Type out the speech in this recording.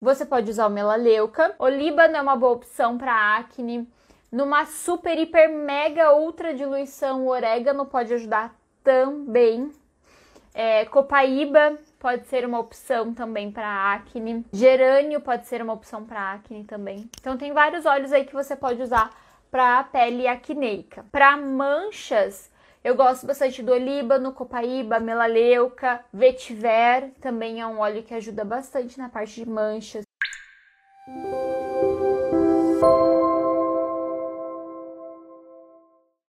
você pode usar o melaleuca. Olíbano é uma boa opção para acne. Numa super, hiper, mega, ultra diluição, o orégano pode ajudar também. É, copaíba pode ser uma opção também para acne. Gerânio pode ser uma opção para acne também. Então tem vários óleos aí que você pode usar para pele acneica. Para manchas, eu gosto bastante do olíbano, copaíba, melaleuca, vetiver, também é um óleo que ajuda bastante na parte de manchas.